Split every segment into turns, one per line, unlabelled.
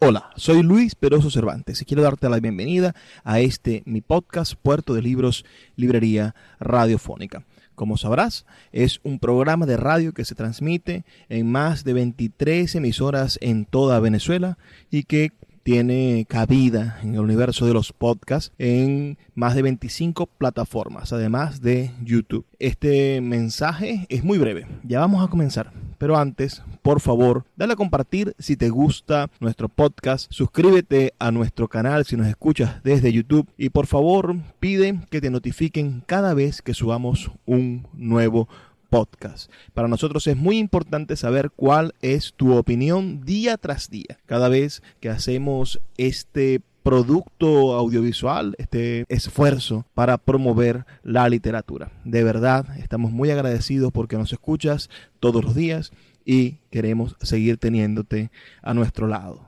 Hola, soy Luis Peroso Cervantes y quiero darte la bienvenida a este mi podcast Puerto de Libros, Librería Radiofónica. Como sabrás, es un programa de radio que se transmite en más de 23 emisoras en toda Venezuela y que tiene cabida en el universo de los podcasts en más de 25 plataformas, además de YouTube. Este mensaje es muy breve, ya vamos a comenzar. Pero antes, por favor, dale a compartir si te gusta nuestro podcast, suscríbete a nuestro canal si nos escuchas desde YouTube y por favor pide que te notifiquen cada vez que subamos un nuevo podcast podcast. Para nosotros es muy importante saber cuál es tu opinión día tras día. Cada vez que hacemos este producto audiovisual, este esfuerzo para promover la literatura. De verdad, estamos muy agradecidos porque nos escuchas todos los días y queremos seguir teniéndote a nuestro lado.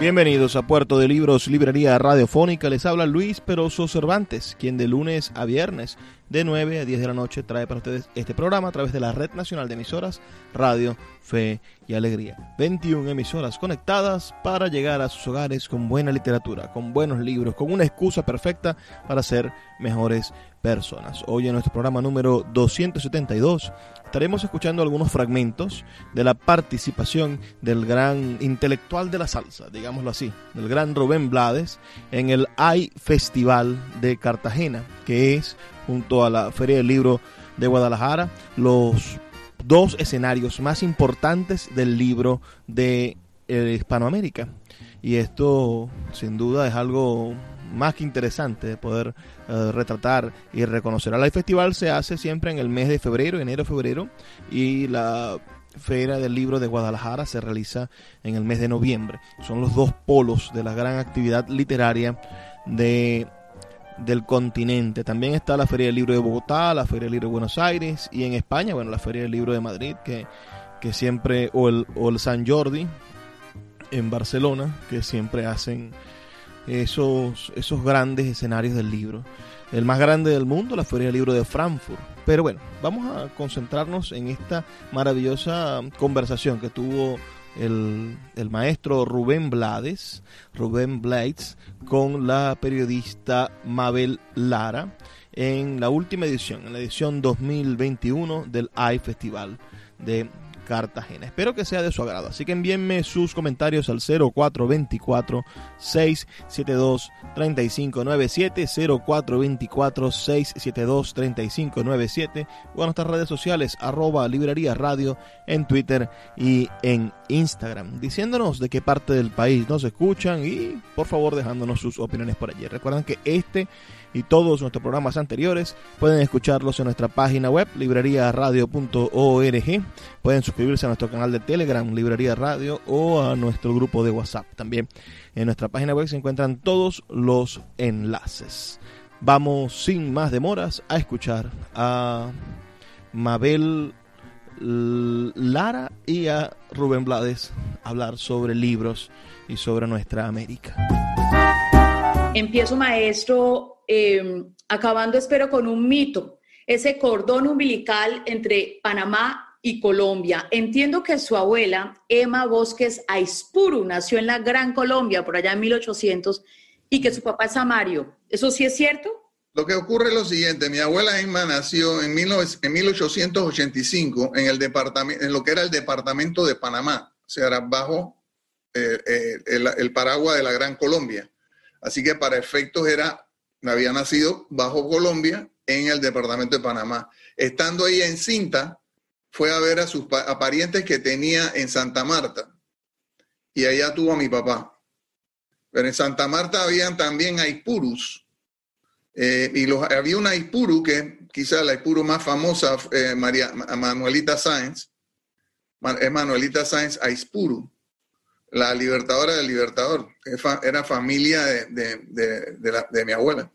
Bienvenidos a Puerto de Libros, Librería Radiofónica. Les habla Luis Peroso Cervantes, quien de lunes a viernes de 9 a 10 de la noche trae para ustedes este programa a través de la Red Nacional de Emisoras Radio, Fe y Alegría. 21 emisoras conectadas para llegar a sus hogares con buena literatura, con buenos libros, con una excusa perfecta para ser mejores personas. Hoy en nuestro programa número 272 estaremos escuchando algunos fragmentos de la participación del gran intelectual de la salsa, digámoslo así, del gran Rubén Blades en el AI Festival de Cartagena, que es junto a la Feria del Libro de Guadalajara los dos escenarios más importantes del libro de eh, Hispanoamérica. Y esto sin duda es algo más que interesante de poder eh, retratar y reconocer. El festival se hace siempre en el mes de febrero, enero-febrero, y la Feria del Libro de Guadalajara se realiza en el mes de noviembre. Son los dos polos de la gran actividad literaria de del continente. También está la Feria del Libro de Bogotá, la Feria del Libro de Buenos Aires y en España, bueno, la Feria del Libro de Madrid, que, que siempre, o el, o el San Jordi en Barcelona, que siempre hacen esos, esos grandes escenarios del libro. El más grande del mundo, la Feria del Libro de Frankfurt. Pero bueno, vamos a concentrarnos en esta maravillosa conversación que tuvo el, el, maestro Rubén Blades, Rubén Blades, con la periodista Mabel Lara en la última edición, en la edición 2021 del AI Festival de Cartagena. Espero que sea de su agrado, así que envíenme sus comentarios al 0424 672 3597 0424 672 3597 o a nuestras redes sociales arroba librería radio en Twitter y en Instagram, diciéndonos de qué parte del país nos escuchan y por favor dejándonos sus opiniones por allí. Recuerden que este y todos nuestros programas anteriores pueden escucharlos en nuestra página web libreriaradio.org. Pueden suscribirse a nuestro canal de Telegram, Librería Radio, o a nuestro grupo de WhatsApp. También en nuestra página web se encuentran todos los enlaces. Vamos sin más demoras a escuchar a Mabel Lara y a Rubén Blades hablar sobre libros y sobre nuestra América.
Empiezo, maestro, Em, acabando espero con un mito, ese cordón umbilical entre Panamá y Colombia. Entiendo que su abuela, Emma Bosques Aispuru, nació en la Gran Colombia por allá en 1800 y que su papá es Samario. ¿Eso sí es cierto?
Lo que ocurre es lo siguiente, mi abuela Emma nació en, 1885 en, el departamento, en lo que era el departamento de Panamá, o sea, bajo eh, eh, el, paraguas de la Gran Colombia. Así que para efectos era, había nacido bajo Colombia en el departamento de Panamá. Estando ahí en cinta, fue a ver a sus parientes que tenía en Santa Marta y allá tuvo a mi papá. Pero en Santa Marta habían también Aipurus. Eh, y había una Aipuru, que quizá la Aipuru más famosa, eh, María, Manuelita Sáenz, es Manuelita Sáenz Aispuru, la libertadora del libertador. Era familia de, de, mi abuela.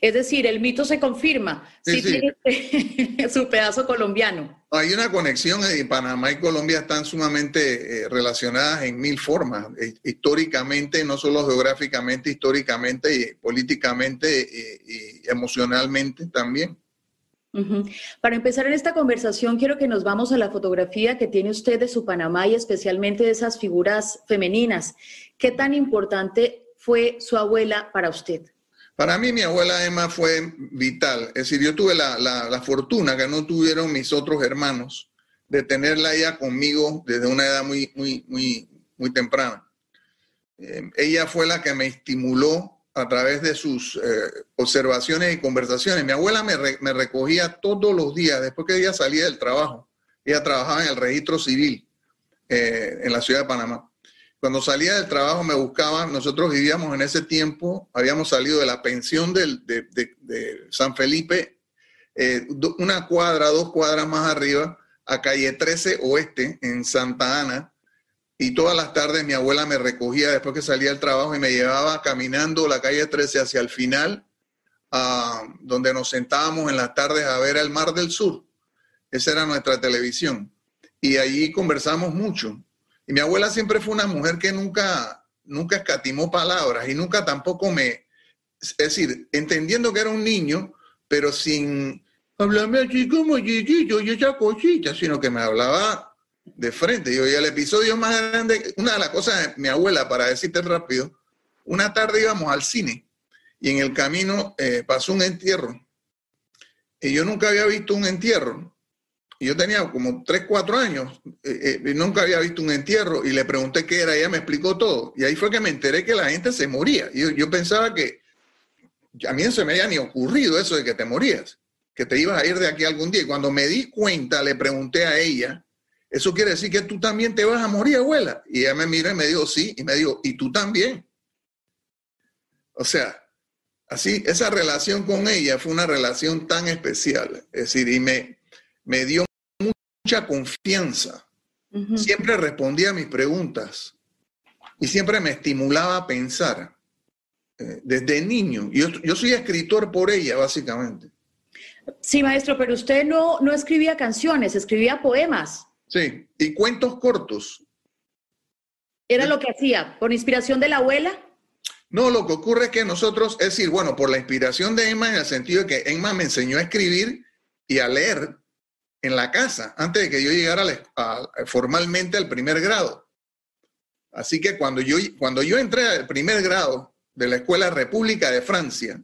Es decir, el mito se confirma. Sí, tiene su pedazo colombiano.
Hay una conexión y Panamá y Colombia están sumamente eh, relacionadas en mil formas, eh, históricamente, no solo geográficamente, históricamente y políticamente y, emocionalmente también.
Para empezar en esta conversación, quiero que nos vamos a la fotografía que tiene usted de su Panamá y especialmente de esas figuras femeninas. ¿Qué tan importante fue su abuela para usted?
Para mí mi abuela Emma fue vital. Es decir, yo tuve la, fortuna que no tuvieron mis otros hermanos de tenerla ella conmigo desde una edad muy, muy, muy, muy temprana. Eh, ella fue la que me estimuló a través de sus eh, observaciones y conversaciones. Mi abuela me, recogía todos los días después que ella salía del trabajo. Ella trabajaba en el registro civil eh, en la ciudad de Panamá. Cuando salía del trabajo me buscaban, nosotros vivíamos en ese tiempo, habíamos salido de la pensión de, San Felipe, eh, una cuadra, dos cuadras más arriba, a calle 13 Oeste, en Santa Ana, y todas las tardes mi abuela me recogía después que salía del trabajo y me llevaba caminando la calle 13 hacia el final, donde nos sentábamos en las tardes a ver el Mar del Sur. Esa era nuestra televisión. Y allí conversamos mucho. Y mi abuela siempre fue una mujer que nunca, nunca escatimó palabras y nunca tampoco me, es decir, entendiendo que era un niño, pero sin hablarme así como chiquito y esa cosita, sino que me hablaba de frente. Y el episodio más grande, una de las cosas mi abuela, para decirte rápido, una tarde íbamos al cine y en el camino eh, pasó un entierro. Y yo nunca había visto un entierro yo tenía como 3, 4 años, eh, eh, nunca había visto un entierro y le pregunté qué era, ella me explicó todo. Y ahí fue que me enteré que la gente se moría. Y yo, pensaba que a mí no se me había ni ocurrido eso de que te morías, que te ibas a ir de aquí algún día. Y cuando me di cuenta, le pregunté a ella, ¿eso quiere decir que tú también te vas a morir, abuela? Y ella me miró y me dijo, sí, y me dijo, ¿y tú también? O sea, así, esa relación con ella fue una relación tan especial. Es decir, y me, me dio mucha confianza. Siempre respondía a mis preguntas y siempre me estimulaba a pensar eh, desde niño. Yo, yo soy escritor por ella, básicamente.
Sí, maestro, pero usted no, no escribía canciones, escribía poemas.
Sí, y cuentos cortos.
¿Era lo que hacía? ¿Por inspiración de la abuela?
No, lo que ocurre es que nosotros, es decir, bueno, por la inspiración de Emma, en el sentido de que Emma me enseñó a escribir y a leer en la casa antes de que yo llegara formalmente al primer grado. Así que cuando yo, cuando yo entré al primer grado de la Escuela República de Francia,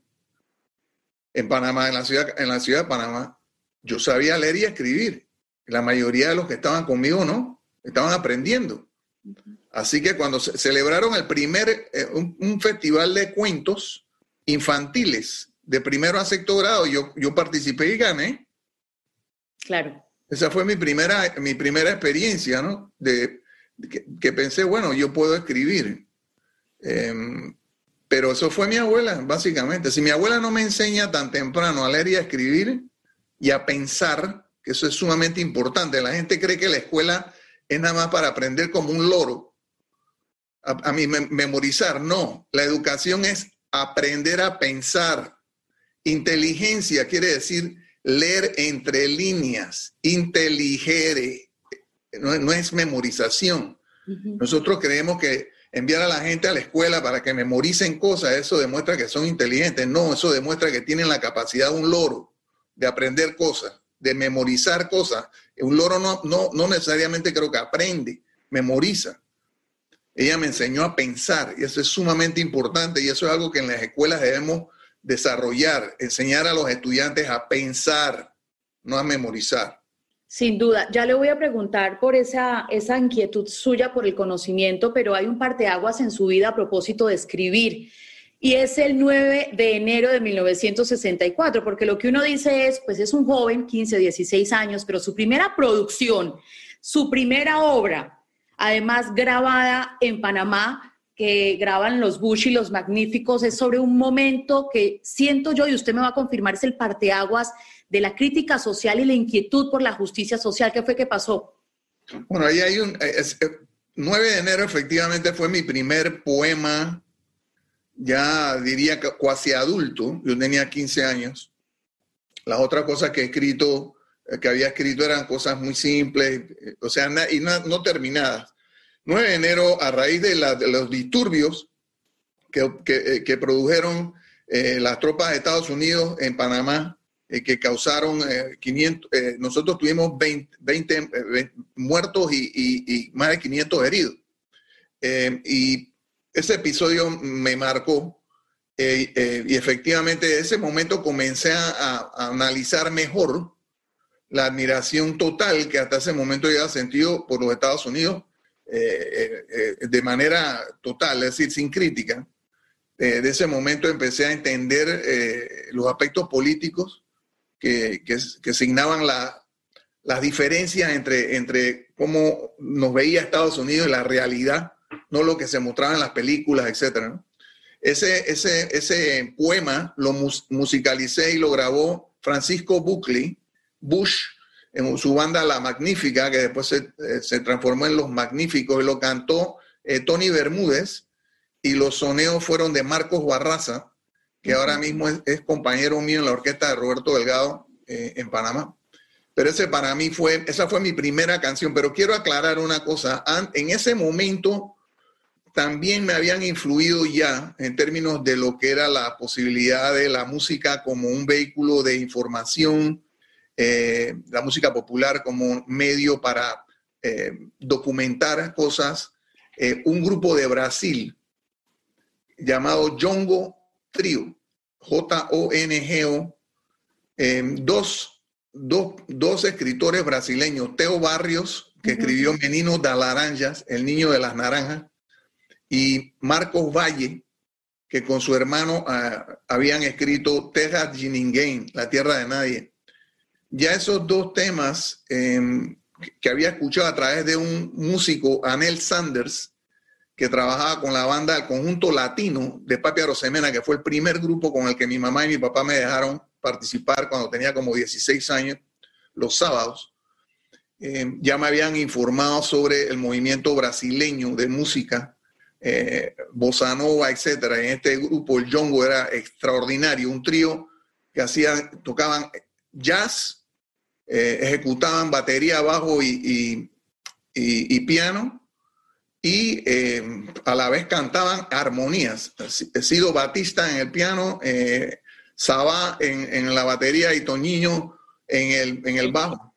en Panamá, en la ciudad, en la ciudad de Panamá, yo sabía leer y escribir. La mayoría de los que estaban conmigo no, estaban aprendiendo. Así que cuando se celebraron el primer, eh, un, festival de cuentos infantiles de primero a sexto grado, yo, yo participé y gané.
Claro.
Esa fue mi primera, mi primera experiencia, ¿no? De, que, pensé, bueno, yo puedo escribir. Em, pero eso fue mi abuela, básicamente. Si mi abuela no me enseña tan temprano a leer y a escribir y a pensar, que eso es sumamente importante. La gente cree que la escuela es nada más para aprender como un loro. A, a mí memorizar, no. La educación es aprender a pensar. Inteligencia quiere decir leer entre líneas, inteligere, no, es memorización. Nosotros creemos que enviar a la gente a la escuela para que memoricen cosas, eso demuestra que son inteligentes. No, eso demuestra que tienen la capacidad de un loro de aprender cosas, de memorizar cosas. Un loro no, no, no necesariamente creo que aprende, memoriza. Ella me enseñó a pensar y eso es sumamente importante y eso es algo que en las escuelas debemos desarrollar, enseñar a los estudiantes a pensar, no a memorizar.
Sin duda, ya le voy a preguntar por esa, esa inquietud suya por el conocimiento, pero hay un parteaguas en su vida a propósito de escribir. Y es el 9 de enero de 1964, porque lo que uno dice es, pues es un joven, 15, 16 años, pero su primera producción, su primera obra, además grabada en Panamá, que graban los Bush y los Magníficos, es sobre un momento que siento yo, y usted me va a confirmar, es el parteaguas de la crítica social y la inquietud por la justicia social. ¿Qué fue que pasó?
Bueno, ahí hay un... 9 de enero efectivamente fue mi primer poema, ya diría cuasi adulto, yo tenía 15 años. Las otras cosas que he escrito, eh, que había escrito eran cosas muy simples, eh, o sea, y no terminadas. 9 de enero, a raíz de, los disturbios que, eh, produjeron eh, las tropas de Estados Unidos en Panamá, eh, que causaron 500, nosotros tuvimos 20, muertos y, más de 500 heridos. y ese episodio me marcó y efectivamente de ese momento comencé a, analizar mejor la admiración total que hasta ese momento había sentido por los Estados Unidos eh, eh, de manera total, es decir, sin crítica. Eh, de ese momento empecé a entender los aspectos políticos que, que, que signaban la, las diferencias entre, entre cómo nos veía Estados Unidos y la realidad, no lo que se mostraba en las películas, etc. Ese, ese, ese poema lo musicalicé y lo grabó Francisco Buckley, Bush, en su banda La Magnífica, que después se, eh, transformó en Los Magníficos, y lo cantó eh, Tony Bermúdez, y los soneos fueron de Marcos Barraza, que ahora mismo es, compañero mío en la orquesta de Roberto Delgado eh, en Panamá. Pero ese para mí fue, esa fue mi primera canción, pero quiero aclarar una cosa, en ese momento también me habían influido ya en términos de lo que era la posibilidad de la música como un vehículo de información, eh, la música popular como medio para eh, documentar cosas, eh, un grupo de Brasil llamado Jongo Trio, J-O-N-G-O, dos, dos, escritores brasileños, Teo Barrios, que escribió Menino de Laranjas, El Niño de las Naranjas, y Marcos Valle, que con su hermano ah, habían escrito de Ninguém, La Tierra de Nadie ya esos dos temas em, que había escuchado a través de un músico, Anel Sanders, que trabajaba con la banda del conjunto latino de Papi Arosemena, que fue el primer grupo con el que mi mamá y mi papá me dejaron participar cuando tenía como 16 años, los sábados. Em, ya me habían informado sobre el movimiento brasileño de música, eh, bossa nova, etc. En este grupo el Jongo era extraordinario, un trío que hacían, tocaban jazz, eh, ejecutaban batería, bajo y, piano y eh, a la vez cantaban armonías. He sido Batista en el piano, eh, Sabá en, la batería y Toñiño en el, en el bajo.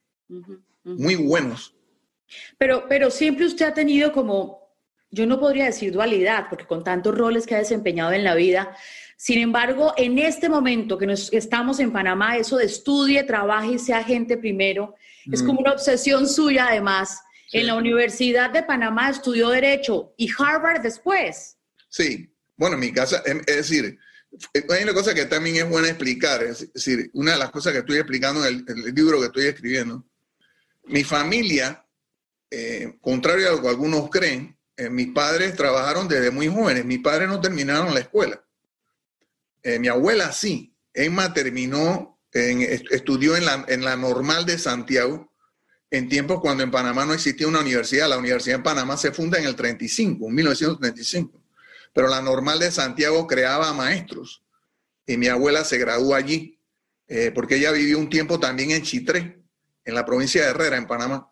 Muy buenos.
Pero, pero siempre usted ha tenido como, yo no podría decir dualidad, porque con tantos roles que ha desempeñado en la vida, sin embargo, en este momento que nos, estamos en Panamá, eso de estudie, trabaje y sea gente primero, es como una obsesión suya además. En la Universidad de Panamá estudió Derecho y Harvard después.
Sí, bueno, en mi casa, em, es decir, hay una cosa que también es buena explicar, es decir, una de las cosas que estoy explicando en el, libro que estoy escribiendo, mi familia, eh, contrario a lo que algunos creen, eh, mis padres trabajaron desde muy jóvenes, mis padres no terminaron la escuela. Eh, mi abuela sí. Emma terminó, estudió en la, en la normal de Santiago en tiempos cuando en Panamá no existía una universidad. La universidad en Panamá se funda en el 35, 1935. Pero la normal de Santiago creaba maestros. Y mi abuela se graduó allí, eh, porque ella vivió un tiempo también en Chitré, en la provincia de Herrera, en Panamá.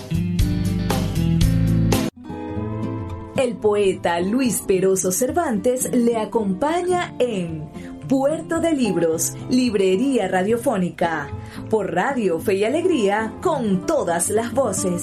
El poeta Luis Peroso Cervantes le acompaña en Puerto de Libros, Librería Radiofónica, por Radio Fe y Alegría, con todas las voces.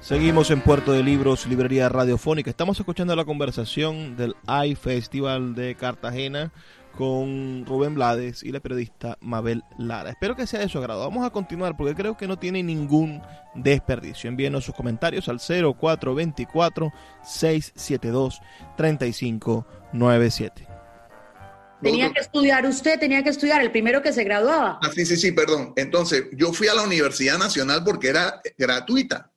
Seguimos en Puerto de Libros, Librería Radiofónica. Estamos escuchando la conversación del iFestival de Cartagena con Rubén Blades y la periodista Mabel Lara. Espero que sea de su agrado. Vamos a continuar porque creo que no tiene ningún desperdicio. Envíenos sus comentarios al 0424-672-3597.
Tenía que estudiar usted, tenía que estudiar, el primero que se graduaba.
Ah, sí, sí, sí, perdón. Entonces, yo fui a la Universidad Nacional porque era gratuita.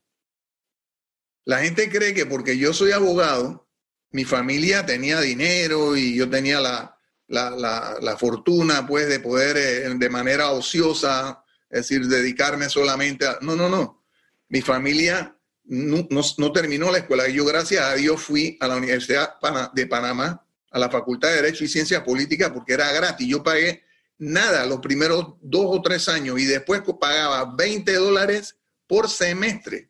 La gente cree que porque yo soy abogado, mi familia tenía dinero y yo tenía la, la, fortuna, pues, de poder eh, de manera ociosa, es decir, dedicarme solamente a... No, no, no. Mi familia no, no, terminó la escuela. Yo, gracias a Dios, fui a la Universidad de Panamá, a la Facultad de Derecho y Ciencias Políticas, porque era gratis. Yo pagué nada los primeros dos o tres años y después pagaba 20 dólares por semestre.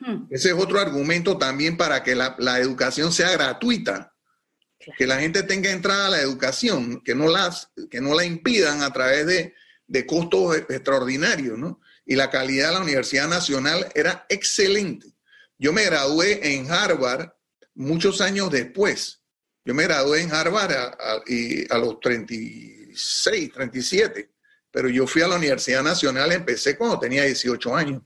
Hmm. Ese es otro argumento también para que la, educación sea gratuita, que la gente tenga entrada a la educación, que no, las, que no la impidan a través de, de costos extraordinarios, ¿no? Y la calidad de la Universidad Nacional era excelente. Yo me gradué en Harvard muchos años después. Yo me gradué en Harvard a, y a los 36, 37, pero yo fui a la Universidad Nacional, empecé cuando tenía 18 años.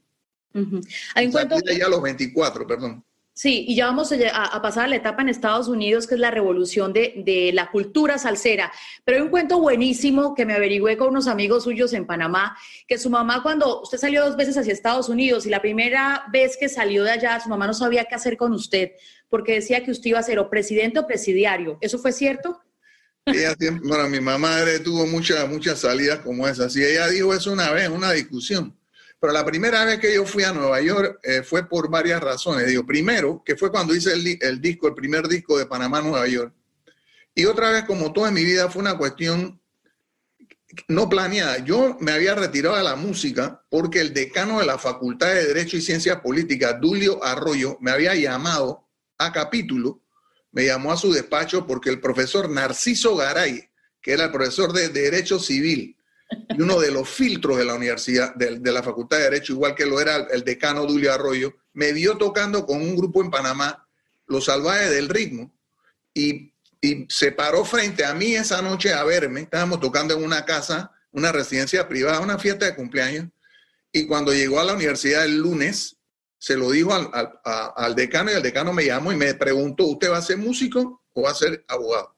Hay un cuento...
Ya los 24, perdón.
Sí, y ya vamos a, pasar a la etapa en Estados Unidos, que es la revolución de, la cultura salsera. Pero hay un cuento buenísimo que me averigüé con unos amigos suyos en Panamá, que su mamá cuando usted salió dos veces hacia Estados Unidos y la primera vez que salió de allá, su mamá no sabía qué hacer con usted, porque decía que usted iba a ser o presidente o presidiario. ¿Eso fue cierto?
bueno, mi mamá tuvo muchas, muchas salidas como esas. Y ella dijo eso una vez, una discusión pero la primera vez que yo fui a Nueva York eh, fue por varias razones. Digo, primero, que fue cuando hice el, disco, el primer disco de Panamá, Nueva York. Y otra vez, como toda mi vida, fue una cuestión no planeada. Yo me había retirado de la música porque el decano de la Facultad de Derecho y Ciencias Políticas, Dulio Arroyo, me había llamado a capítulo, me llamó a su despacho porque el profesor Narciso Garay, que era el profesor de Derecho Civil, y uno de los filtros de la universidad, de, la Facultad de Derecho, igual que lo era el decano Dulio Arroyo, me vio tocando con un grupo en Panamá, Los Salvajes del Ritmo, y, se paró frente a mí esa noche a verme. Estábamos tocando en una casa, una residencia privada, una fiesta de cumpleaños, y cuando llegó a la universidad el lunes, se lo dijo al, al decano y el decano me llamó y me preguntó, ¿usted va a ser músico o va a ser abogado?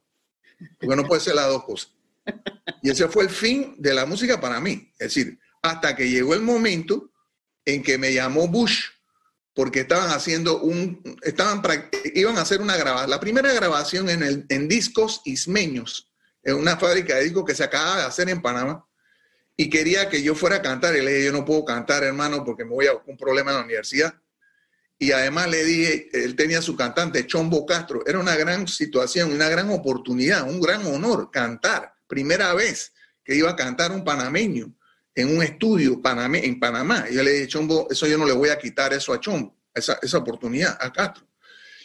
Porque no puede ser las dos cosas. Y ese fue el fin de la música para mí. Es decir, hasta que llegó el momento en que me llamó Bush porque estaban haciendo un, estaban, iban a hacer una grabación, la primera grabación en, el, en discos ismeños, en una fábrica de discos que se acaba de hacer en Panamá, y quería que yo fuera a cantar. Y le dije, yo no puedo cantar, hermano, porque me voy a un problema en la universidad. Y además le dije, él tenía su cantante, Chombo Castro. Era una gran situación, una gran oportunidad, un gran honor cantar primera vez que iba a cantar un panameño en un estudio en Panamá. Y yo le dije, Chombo, eso yo no le voy a quitar eso a Chombo, esa, esa oportunidad a Castro.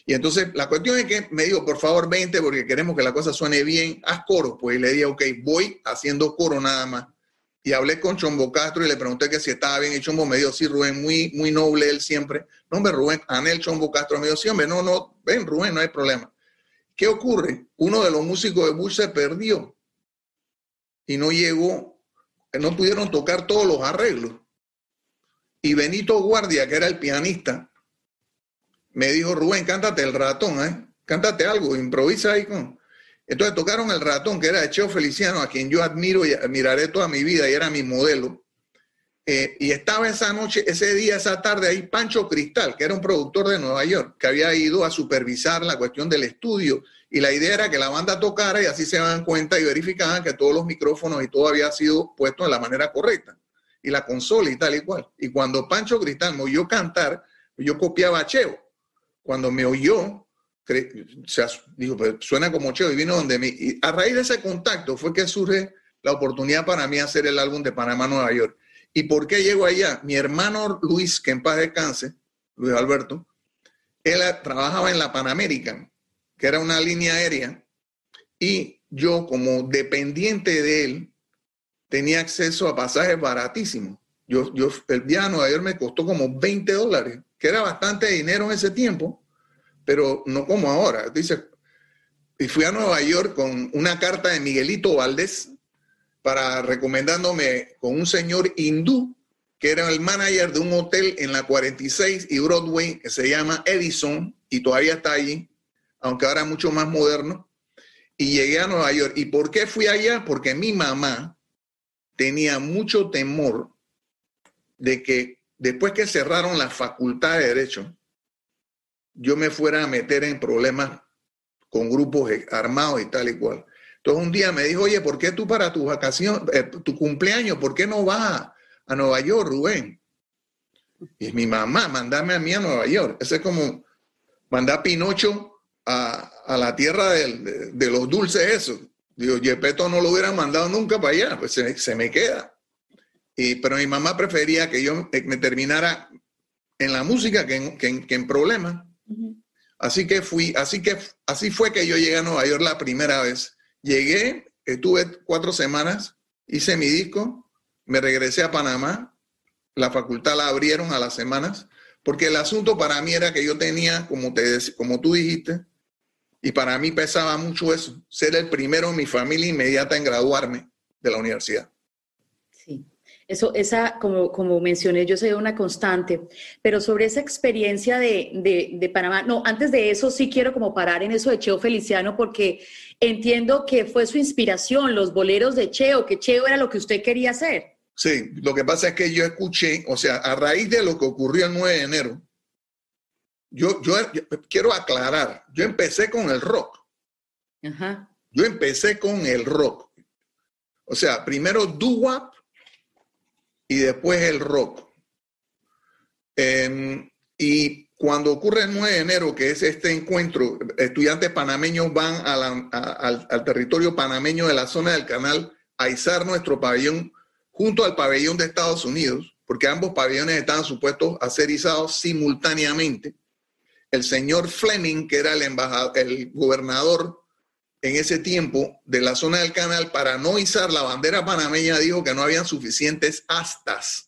Y entonces la cuestión es que me dijo, por favor, vente porque queremos que la cosa suene bien, haz coro. Pues le dije, ok, voy haciendo coro nada más. Y hablé con Chombo Castro y le pregunté que si estaba bien. Y Chombo me dijo, sí, Rubén, muy, muy noble él siempre. No, hombre, Rubén, Anel Chombo Castro me dijo, sí, hombre, no, no, ven, Rubén, no hay problema. ¿Qué ocurre? Uno de los músicos de Bush se perdió y no llegó, no pudieron tocar todos los arreglos. Y Benito Guardia, que era el pianista, me dijo, Rubén, cántate el ratón, ¿eh? Cántate algo, improvisa ahí con... Entonces tocaron el ratón, que era de Cheo Feliciano, a quien yo admiro y admiraré toda mi vida y era mi modelo. Eh, y estaba esa noche, ese día, esa tarde ahí Pancho Cristal, que era un productor de Nueva York, que había ido a supervisar la cuestión del estudio. Y la idea era que la banda tocara y así se daban cuenta y verificaban que todos los micrófonos y todo había sido puesto de la manera correcta. Y la consola y tal y cual. Y cuando Pancho Cristal me oyó cantar, yo copiaba a Cheo. Cuando me oyó, dijo, pues suena como Cheo y vino donde mí. Y a raíz de ese contacto fue que surge la oportunidad para mí hacer el álbum de Panamá, Nueva York. ¿Y por qué llego allá? Mi hermano Luis, que en paz descanse, Luis Alberto, él trabajaba en la Pan American, que era una línea aérea, y yo como dependiente de él tenía acceso a pasajes baratísimos. Yo, yo, el viaje a Nueva York me costó como 20 dólares, que era bastante dinero en ese tiempo, pero no como ahora. Dice, y fui a Nueva York con una carta de Miguelito Valdés, para recomendándome con un señor hindú que era el manager de un hotel en la 46 y Broadway que se llama Edison y todavía está allí, aunque ahora mucho más moderno. Y llegué a Nueva York. ¿Y por qué fui allá? Porque mi mamá tenía mucho temor de que después que cerraron la facultad de Derecho, yo me fuera a meter en problemas con grupos armados y tal y cual. Entonces un día me dijo, oye, ¿por qué tú para tu vacación, eh, tu cumpleaños, por qué no vas a, Nueva York, Rubén? Y es mi mamá, mandame a mí a Nueva York. Ese es como mandar a Pinocho a, la tierra de, los dulces, eso. Digo, Yepeto no lo hubiera mandado nunca para allá, pues se, me queda. Y, pero mi mamá prefería que yo me terminara en la música que en, que problemas. Así que fui, así que así fue que yo llegué a Nueva York la primera vez. Llegué, estuve cuatro semanas, hice mi disco, me regresé a Panamá, la facultad la abrieron a las semanas, porque el asunto para mí era que yo tenía, como, te, como tú dijiste, y para mí pesaba mucho eso, ser el primero en mi familia inmediata en graduarme de la universidad.
Eso, esa, como, como mencioné, yo soy una constante, pero sobre esa experiencia de, de, Panamá, no, antes de eso sí quiero como parar en eso de Cheo Feliciano, porque entiendo que fue su inspiración, los boleros de Cheo, que Cheo era lo que usted quería hacer.
Sí, lo que pasa es que yo escuché, o sea, a raíz de lo que ocurrió el 9 de enero, yo, yo, quiero aclarar, yo empecé con el rock. Ajá. Yo empecé con el rock. O sea, primero doo-wop, y después el rock. Em, y cuando ocurre el 9 de enero, que es este encuentro, estudiantes panameños van al, al, territorio panameño de la zona del canal a izar nuestro pabellón junto al pabellón de Estados Unidos, porque ambos pabellones estaban supuestos a ser izados simultáneamente. El señor Fleming, que era el, embajador, el gobernador en ese tiempo de la zona del canal para no izar la bandera panameña dijo que no habían suficientes astas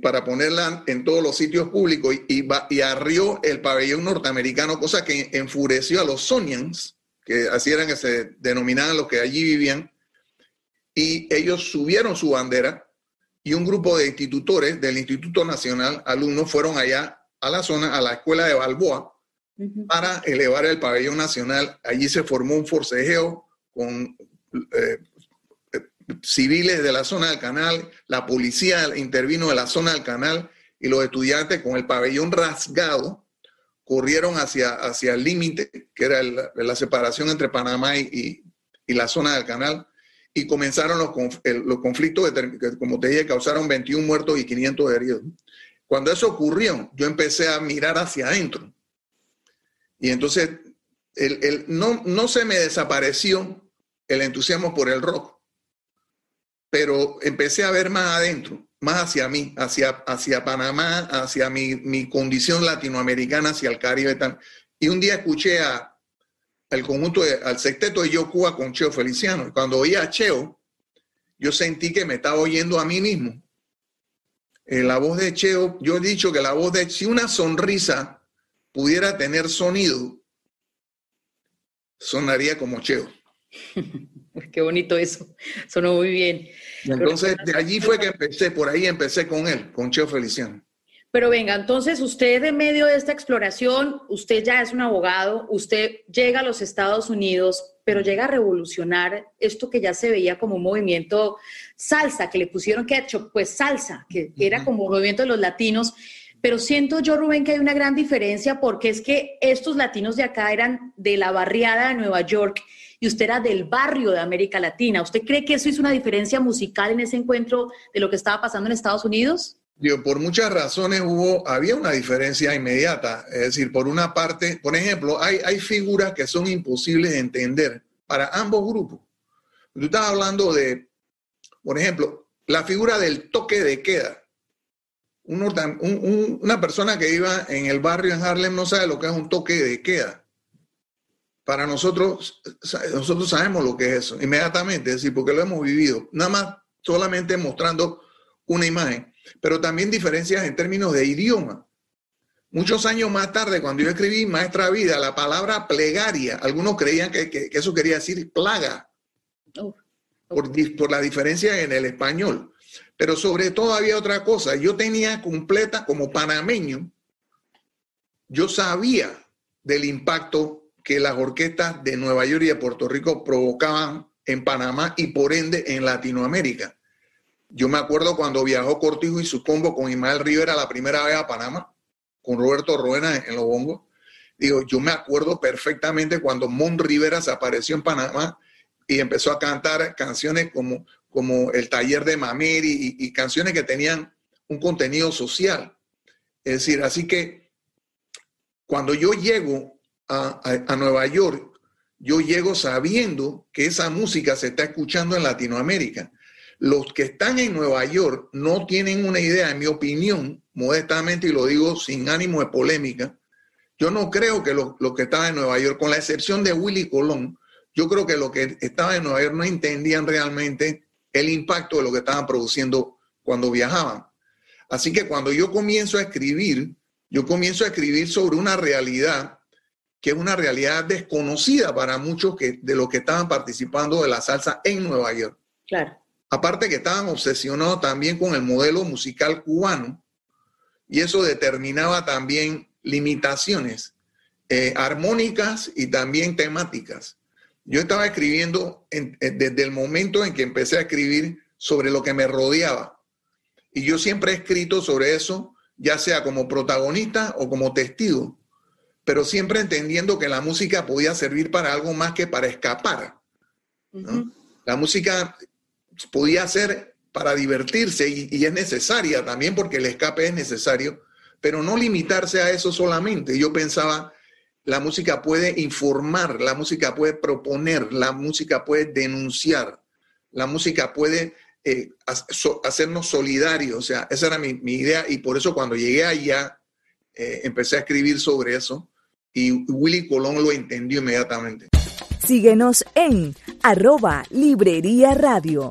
para ponerla en todos los sitios públicos y, y, arrió el pabellón norteamericano, cosa que enfureció a los Sonians, que así eran que se denominaban los que allí vivían, y ellos subieron su bandera y un grupo de institutores del Instituto Nacional, alumnos, fueron allá a la zona, a la escuela de Balboa, para elevar el pabellón nacional. Allí se formó un forcejeo con eh, civiles de la zona del canal, la policía intervino de la zona del canal y los estudiantes con el pabellón rasgado corrieron hacia, hacia el límite, que era la separación entre Panamá y, la zona del canal, y comenzaron los, los conflictos que, como te dije, causaron 21 muertos y 500 heridos. Cuando eso ocurrió, yo empecé a mirar hacia adentro y entonces no, no se me desapareció el entusiasmo por el rock, pero empecé a ver más adentro, más hacia mí, hacia, hacia Panamá, hacia mi, mi condición latinoamericana, hacia el Caribe. Tal. Y un día escuché a, al conjunto, al sexteto de Yokua con Cheo Feliciano. Y cuando oía a Cheo, yo sentí que me estaba oyendo a mí mismo. Eh, la voz de Cheo, yo he dicho que la voz de, si una sonrisa pudiera tener sonido, sonaría como Cheo.
Qué bonito eso, sonó muy bien.
entonces de allí fue que empecé, por ahí empecé con él, con Cheo Feliciano.
Pero venga, entonces usted en medio de esta exploración, usted ya es un abogado, usted llega a los Estados Unidos, pero llega a revolucionar esto que ya se veía como un movimiento salsa, que le pusieron ketchup, pues salsa, que era como un movimiento de los latinos. Pero siento yo, Rubén, que hay una gran diferencia porque es que estos latinos de acá eran de la barriada de Nueva York y usted era del barrio de América Latina. ¿Usted cree que eso hizo una diferencia musical en ese encuentro de lo que estaba pasando en Estados Unidos?
por muchas razones hubo, había una diferencia inmediata. Es decir, por una parte, por ejemplo, hay, hay figuras que son imposibles de entender para ambos grupos. Tú estás hablando de, por ejemplo, la figura del toque de queda. Una persona que iba en el barrio en Harlem no sabe lo que es un toque de queda. Para nosotros, nosotros sabemos lo que es eso, inmediatamente, es decir, porque lo hemos vivido. Nada más solamente mostrando una imagen pero también diferencias en términos de idioma. Muchos años más tarde, cuando yo escribí Maestra Vida, la palabra plegaria, algunos creían que, eso quería decir plaga, oh, por, por la diferencia en el español. Pero sobre todo había otra cosa. Yo tenía completa, como panameño, yo sabía del impacto que las orquestas de Nueva York y de Puerto Rico provocaban en Panamá y por ende en Latinoamérica. Yo me acuerdo cuando viajó Cortijo y su combo con Ismael Rivera la primera vez a Panamá, con Roberto Ruena en los bongos. Digo, yo me acuerdo perfectamente cuando Mon Rivera se apareció en Panamá y empezó a cantar canciones como, como El Taller de Mameri y, canciones que tenían un contenido social. Es decir, así que cuando yo llego a, a Nueva York, yo llego sabiendo que esa música se está escuchando en Latinoamérica. Los que están en Nueva York no tienen una idea, en mi opinión, modestamente, y lo digo sin ánimo de polémica, yo no creo que los, que estaban en Nueva York, con la excepción de Willy Colón, yo creo que los que estaban en Nueva York no entendían realmente el impacto de lo que estaban produciendo cuando viajaban. Así que cuando yo comienzo a escribir, yo comienzo a escribir sobre una realidad que es una realidad desconocida para muchos que, de los que estaban participando de la salsa en Nueva York.
Claro.
Aparte que estaban obsesionados también con el modelo musical cubano y eso determinaba también limitaciones eh, armónicas y también temáticas. Yo estaba escribiendo desde el momento en que empecé a escribir sobre lo que me rodeaba. Y yo siempre he escrito sobre eso, ya sea como protagonista o como testigo, pero siempre entendiendo que la música podía servir para algo más que para escapar. La música podía ser para divertirse y, es necesaria también porque el escape es necesario, pero no limitarse a eso solamente. Yo pensaba, la música puede informar, la música puede proponer, la música puede denunciar, la música puede eh, hacernos solidarios. O sea, esa era mi, idea y por eso cuando llegué allá eh, empecé a escribir sobre eso y Willy Colón lo entendió inmediatamente.
Síguenos en arroba Librería Radio.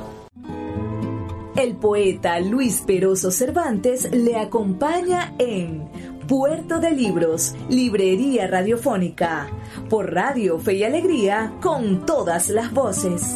El poeta Luis Peroso Cervantes le acompaña en Puerto de Libros, Librería Radiofónica, por Radio Fe y Alegría, con todas las voces.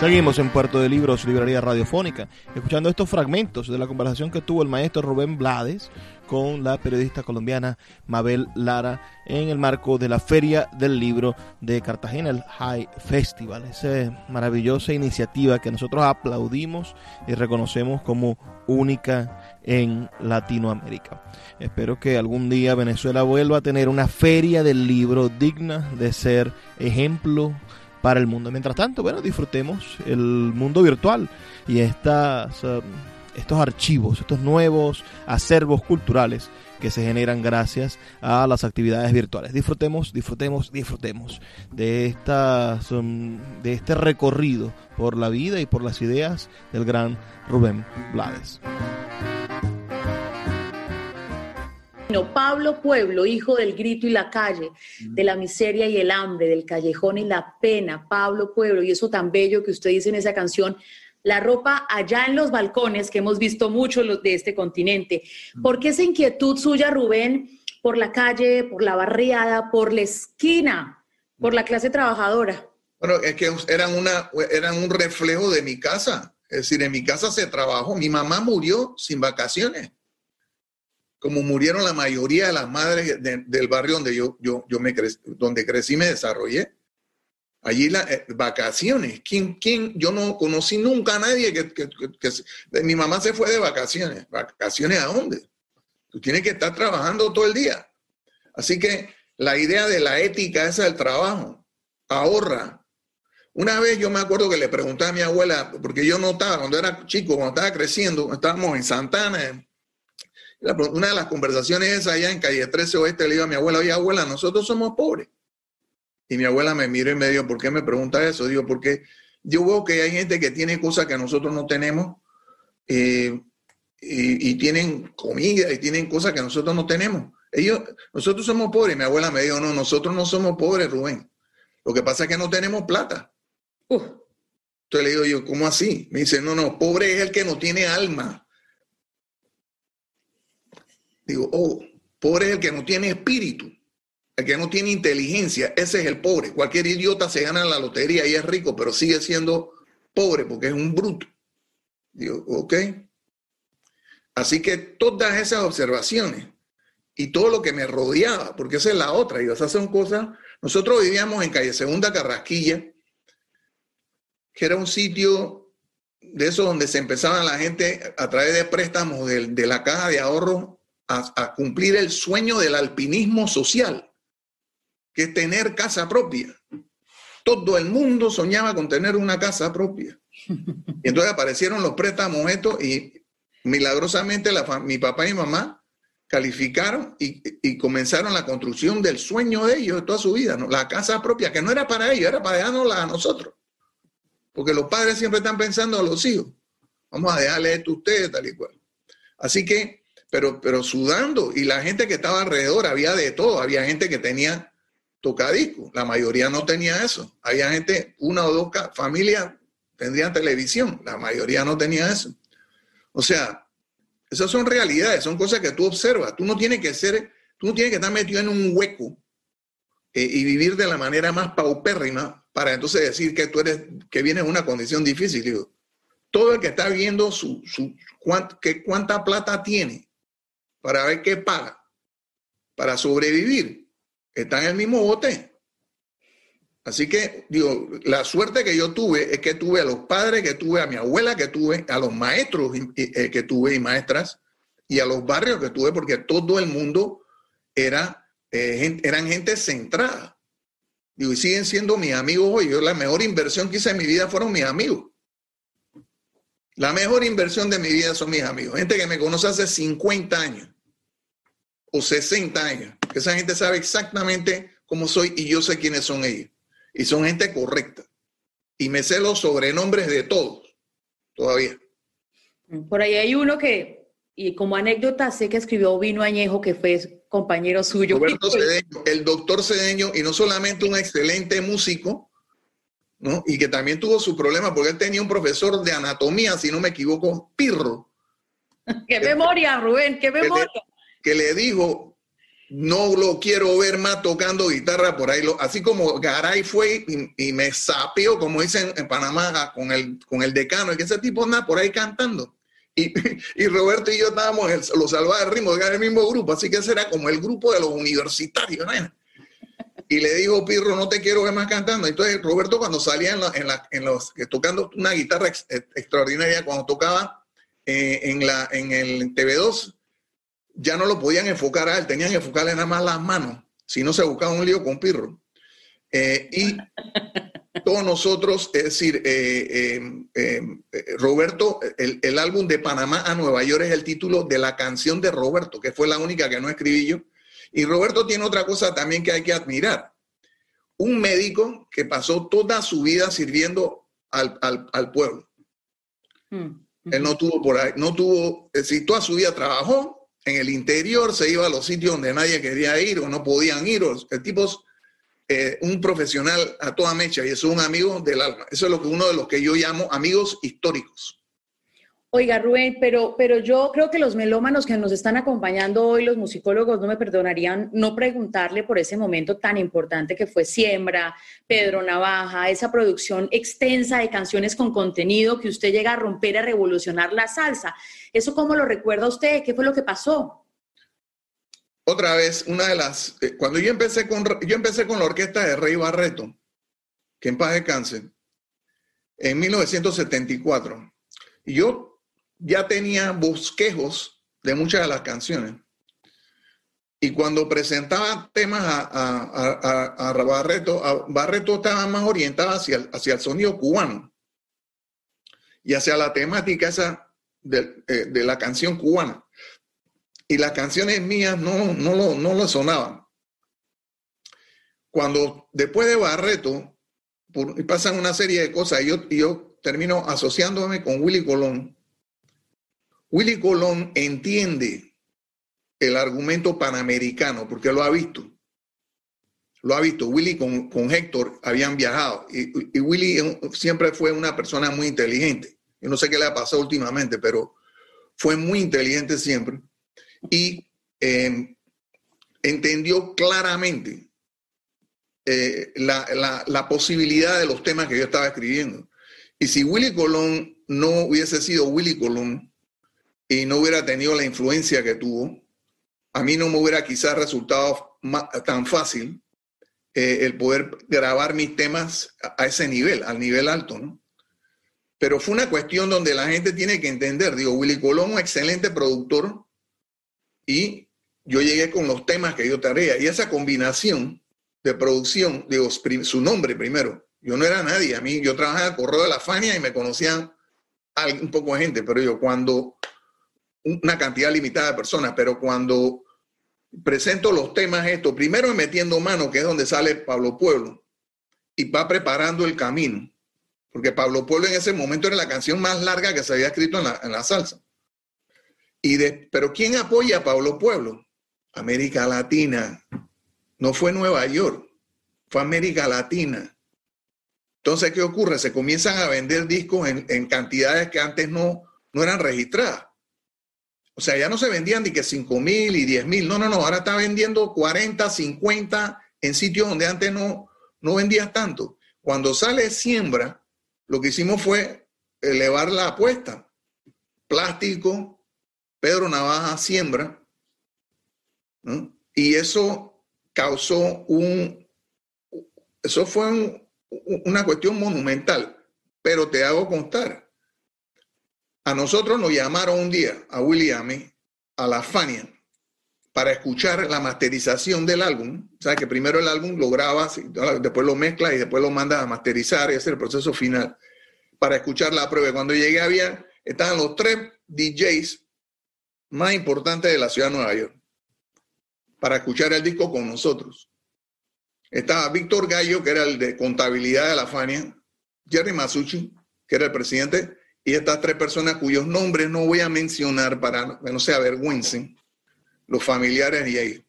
Seguimos en Puerto de Libros, Librería Radiofónica, escuchando estos fragmentos de la conversación que tuvo el maestro Rubén Blades con la periodista colombiana Mabel Lara en el marco de la Feria del Libro de Cartagena, el High Festival. Esa maravillosa iniciativa que nosotros aplaudimos y reconocemos como única en Latinoamérica. Espero que algún día Venezuela vuelva a tener una feria del libro digna de ser ejemplo para el mundo. Mientras tanto, bueno, disfrutemos el mundo virtual y estas um, estos archivos, estos nuevos acervos culturales que se generan gracias a las actividades virtuales. Disfrutemos, disfrutemos, disfrutemos de, estas, um, de este recorrido por la vida y por las ideas del gran Rubén Blades.
Pablo Pueblo, hijo del grito y la calle, de la miseria y el hambre, del callejón y la pena, Pablo Pueblo, y eso tan bello que usted dice en esa canción, la ropa allá en los balcones, que hemos visto mucho de este continente. ¿Por qué esa inquietud suya, Rubén, por la calle, por la barriada, por la esquina, por la clase trabajadora?
Bueno, es que eran, una, eran un reflejo de mi casa. Es decir, en mi casa se trabajó. Mi mamá murió sin vacaciones. Como murieron la mayoría de las madres del barrio donde yo, yo, yo me donde crecí y me desarrollé. Allí las eh, vacaciones. ¿Quién, quién? Yo no conocí nunca a nadie que, Mi mamá se fue de vacaciones. ¿Vacaciones a dónde? Tú tienes que estar trabajando todo el día. Así que la idea de la ética esa del trabajo. Ahorra. Una vez yo me acuerdo que le pregunté a mi abuela, porque yo notaba cuando era chico, cuando estaba creciendo, estábamos en Santana. Una de las conversaciones es allá en calle 13 Oeste, le digo a mi abuela, oye abuela, nosotros somos pobres. Y mi abuela me mira y me dijo, ¿por qué me pregunta eso? Digo, porque yo veo que hay gente que tiene cosas que nosotros no tenemos eh, y, tienen comida y tienen cosas que nosotros no tenemos. Ellos, nosotros somos pobres. Mi abuela me dijo, no, nosotros no somos pobres, Rubén. Lo que pasa es que no tenemos plata. Entonces le digo yo, ¿cómo así? Me dice, no, no, pobre es el que no tiene alma. Digo, oh, pobre es el que no tiene espíritu que no tiene inteligencia, ese es el pobre. Cualquier idiota se gana la lotería y es rico, pero sigue siendo pobre porque es un bruto. Digo, ok. Así que todas esas observaciones y todo lo que me rodeaba, porque esa es la otra, y esas son cosas. Nosotros vivíamos en calle Segunda Carrasquilla, que era un sitio de eso donde se empezaba la gente a través de préstamos de, la caja de ahorro a cumplir el sueño del alpinismo social que tener casa propia. Todo el mundo soñaba con tener una casa propia. Y entonces aparecieron los préstamos estos y milagrosamente la, mi papá y mamá calificaron y, comenzaron la construcción del sueño de ellos de toda su vida, la casa propia, que no era para ellos, era para dejárnosla a nosotros. Porque los padres siempre están pensando a los hijos. Vamos a dejarle esto a ustedes, tal y cual. Así que, pero, pero sudando, y la gente que estaba alrededor, había de todo. Había gente que tenía tocadisco. La mayoría no tenía eso. Había gente, una o dos familias tendrían televisión, la mayoría no tenía eso. O sea, esas son realidades, son cosas que tú observas. Tú no tienes que ser, tú no tienes que estar metido en un hueco eh, y vivir de la manera más paupérrima para entonces decir que tú eres, que vienes en una condición difícil. Digo, todo el que está viendo su, su que cuánta plata tiene para ver qué paga para sobrevivir, está en el mismo bote. Así que, digo, la suerte que yo tuve es que tuve a los padres que tuve, a mi abuela que tuve, a los maestros eh, que tuve y maestras, y a los barrios que tuve, porque todo el mundo era, eh, eran gente centrada. Digo, y siguen siendo mis amigos hoy. Yo la mejor inversión que hice en mi vida fueron mis amigos. La mejor inversión de mi vida son mis amigos. Gente que me conoce hace 50 años o 60 años. Esa gente sabe exactamente cómo soy y yo sé quiénes son ellos. Y son gente correcta. Y me sé los sobrenombres de todos, todavía.
Por ahí hay uno que, y como anécdota, sé que escribió Vino Añejo, que fue compañero suyo.
Roberto Cedeño, el doctor Cedeño, y no solamente un excelente músico, ¿no? Y que también tuvo su problema, porque él tenía un profesor de anatomía, si no me equivoco, Pirro.
¡Qué memoria, Rubén! ¡Qué memoria!
que le dijo, no lo quiero ver más tocando guitarra por ahí. Así como Garay fue y, me sapeó, como dicen en Panamá, con el, con el decano, y que ese tipo anda por ahí cantando. Y, y, Roberto y yo estábamos en los salvajes ritmos, en el mismo grupo, así que ese era como el grupo de los universitarios. Y le dijo Pirro, no te quiero ver más cantando. Entonces Roberto cuando salía en, la, en, los, tocando una guitarra extraordinaria, cuando tocaba eh, en, la, en el TV2, ya no lo podían enfocar a él, tenían que enfocarle nada más las manos, si no se buscaba un lío con Pirro. Eh, y todos nosotros, es decir, eh, eh, eh, Roberto, el, álbum de Panamá a Nueva York es el título de la canción de Roberto, que fue la única que no escribí yo. Y Roberto tiene otra cosa también que hay que admirar. Un médico que pasó toda su vida sirviendo al, pueblo. Mm, Él no tuvo por ahí, no tuvo, si toda su vida trabajó en el interior, se iba a los sitios donde nadie quería ir o no podían ir. el tipo eh, un profesional a toda mecha y es un amigo del alma. Eso es lo que uno de los que yo llamo amigos históricos.
Oiga, Rubén, pero, pero yo creo que los melómanos que nos están acompañando hoy, los musicólogos, no me perdonarían no preguntarle por ese momento tan importante que fue Siembra, Pedro Navaja, esa producción extensa de canciones con contenido que usted llega a romper, a revolucionar la salsa. ¿Eso cómo lo recuerda usted? ¿Qué fue lo que pasó?
otra vez, una de las, eh, cuando yo empecé con, yo empecé con la orquesta de Rey Barreto, que en paz descanse, en 1974. Y yo ya tenía bosquejos de muchas de las canciones. Y cuando presentaba temas a, Barreto, Barreto estaba más orientado hacia, hacia el sonido cubano y hacia la temática esa de, eh, de la canción cubana y las canciones mías no, no, lo, no lo sonaban. Cuando después de Barreto pasan una serie de cosas y yo, yo termino asociándome con Willy Colón. Willy Colón entiende el argumento panamericano porque lo ha visto. Lo ha visto. Willy con, con Héctor habían viajado y, y, Willy siempre fue una persona muy inteligente. Yo no sé qué le ha pasado últimamente, pero fue muy inteligente siempre y em, entendió claramente eh, la, posibilidad de los temas que yo estaba escribiendo. Y si Willy Colón no hubiese sido Willy Colón y no hubiera tenido la influencia que tuvo, a mí no me hubiera quizás resultado tan fácil eh, el poder grabar mis temas a ese nivel, al nivel alto, ¿no? Pero fue una cuestión donde la gente tiene que entender, digo, Willy Colón, un excelente productor, y yo llegué con los temas que yo haría. Y esa combinación de producción, digo, su nombre primero. Yo no era nadie, a mí yo trabajaba en Correo de la Fania y me conocían un poco de gente, pero yo cuando, una cantidad limitada de personas, pero cuando presento los temas estos, primero metiendo mano, que es donde sale Pablo Pueblo, y va preparando el camino, porque Pablo Pueblo en ese momento era la canción más larga que se había escrito en la, en la salsa. Y de, pero ¿quién apoya a Pablo Pueblo? América Latina. No fue Nueva York, fue América Latina. Entonces, ¿qué ocurre? Se comienzan a vender discos en, cantidades que antes no, no eran registradas. O sea, ya no se vendían ni que 5 mil y 10 mil. No, no, no. Ahora está vendiendo 40, 50 en sitios donde antes no, no vendías tanto. Cuando sale Siembra, lo que hicimos fue elevar la apuesta. Plástico, Pedro Navaja siembra, y eso causó un, eso fue una cuestión monumental, pero te hago contar. A nosotros nos llamaron un día, a William, a la Fania, para escuchar la masterización del álbum. O sea, que primero el álbum lo grabas, después lo mezclas y después lo mandas a masterizar, y ese es el proceso final, para escuchar la prueba. Cuando llegué había, estaban los tres DJs más importante de la ciudad de Nueva York para escuchar el disco con nosotros. Estaba Víctor Gallo, que era el de contabilidad de la Fania, Jerry Masucci, que era el presidente, y estas tres personas cuyos nombres no voy a mencionar para que no se avergüencen los familiares y ahí.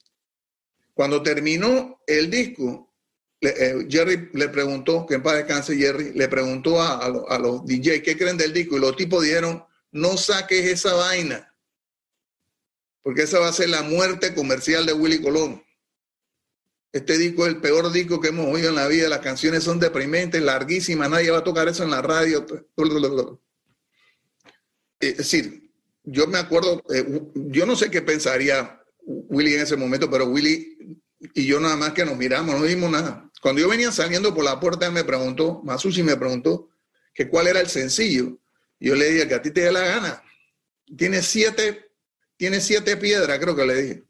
Cuando terminó el disco, eh, Jerry le preguntó, que en paz descanse Jerry, le preguntó a, a los DJ qué creen del disco y los tipos dijeron, no saques esa vaina porque esa va a ser la muerte comercial de Willy Colón. Este disco es el peor disco que hemos oído en la vida. Las canciones son deprimentes, larguísimas, nadie va a tocar eso en la radio. Es decir, yo me acuerdo, eh, yo no sé qué pensaría Willy en ese momento, pero Willy y yo nada más que nos miramos, no dimos nada. Cuando yo venía saliendo por la puerta, él me preguntó, Masushi me preguntó que cuál era el sencillo. Yo le dije que a ti te dé la gana. Tiene siete tiene siete piedras, creo que le dije.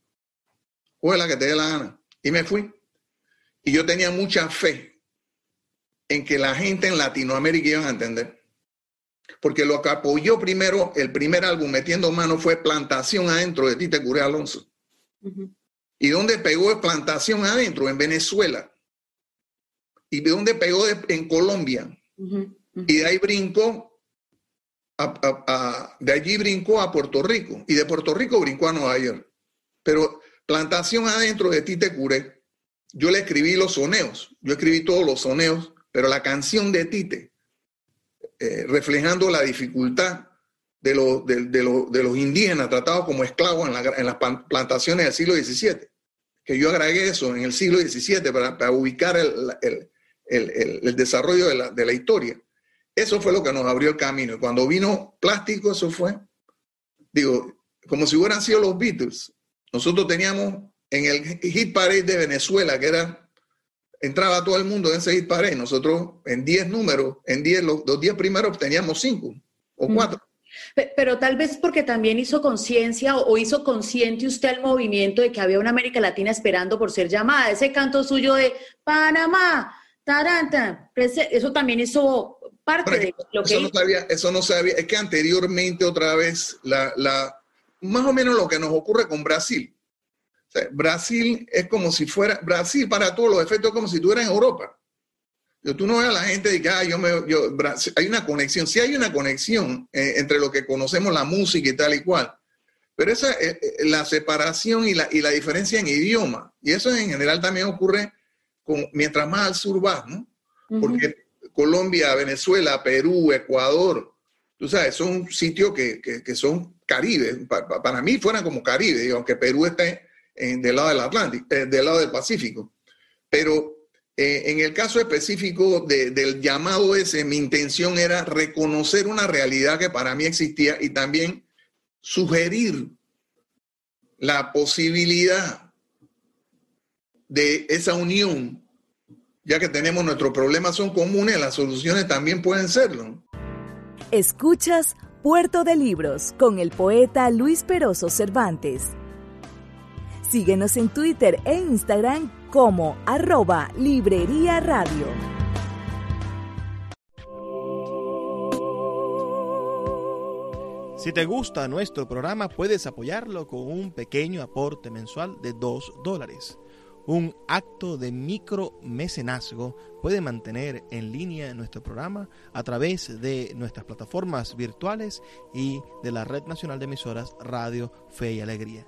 la que te dé la gana. Y me fui. Y yo tenía mucha fe en que la gente en Latinoamérica iban a entender. Porque lo que apoyó primero, el primer álbum metiendo mano fue Plantación Adentro de Tite Curé Alonso. ¿Y dónde pegó Plantación Adentro? En Venezuela. ¿Y de dónde pegó? en Colombia. Y de ahí brincó de allí brincó a Puerto Rico y de Puerto Rico brincó a Nueva York. Pero plantación adentro de Tite Curé, yo le escribí los soneos, yo escribí todos los soneos, pero la canción de Tite, eh, reflejando la dificultad de, de, los indígenas tratados como esclavos en, las plantaciones del siglo XVII, que yo agregué eso en el siglo XVII para, ubicar el, desarrollo de la historia. Eso fue lo que nos abrió el camino. Y cuando vino plástico, eso fue, digo, como si hubieran sido los Beatles. Nosotros teníamos en el hit parade de Venezuela, que era, entraba todo el mundo en ese hit parade. Nosotros en 10 números, en 10, los 10 primeros teníamos 5 o 4.
Pero tal vez porque también hizo conciencia o hizo consciente usted al movimiento de que había una América Latina esperando por ser llamada. Ese canto suyo de Panamá, Taranta, eso también hizo parte de lo que...
Eso no, sabía, eso no sabía, es que anteriormente otra vez, la, la, más o menos lo que nos ocurre con Brasil. Brasil es como si fuera, Brasil para todos los efectos es como si tú eras en Europa. Yo, tú no ves a la gente de que ah, yo me, yo, hay una conexión, sí hay una conexión eh, entre lo que conocemos la música y tal y cual, pero esa eh, eh, la separación y la, y la diferencia en idioma, y eso en general también ocurre con, mientras más al sur vas, ¿no? Porque Colombia, Venezuela, Perú, Ecuador, tú sabes, son sitios que, son Caribe. para mí fueran como Caribe, aunque Perú esté en, del lado del Atlántico, eh, del lado del Pacífico. Pero eh, en el caso específico del llamado ese, mi intención era reconocer una realidad que para mí existía y también sugerir la posibilidad de esa unión ya que tenemos nuestros problemas son comunes, las soluciones también pueden serlo.
Escuchas Puerto de Libros con el poeta Luis Peroso Cervantes. Síguenos en Twitter e Instagram como arroba Librería Radio.
Si te gusta nuestro programa, puedes apoyarlo con un pequeño aporte mensual de 2 dólares. Un acto de micromecenazgo puede mantener en línea nuestro programa a través de nuestras plataformas virtuales y de la Red Nacional de Emisoras Radio Fe y Alegría.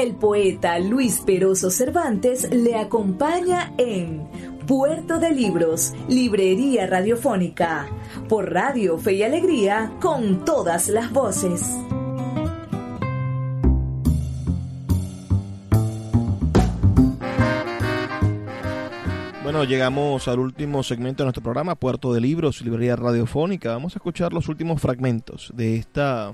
El poeta Luis Peroso Cervantes le acompaña en Puerto de Libros, Librería Radiofónica, por Radio Fe y Alegría, con todas las voces.
Bueno, llegamos al último segmento de nuestro programa, Puerto de Libros, Librería Radiofónica. Vamos a escuchar los últimos fragmentos de esta,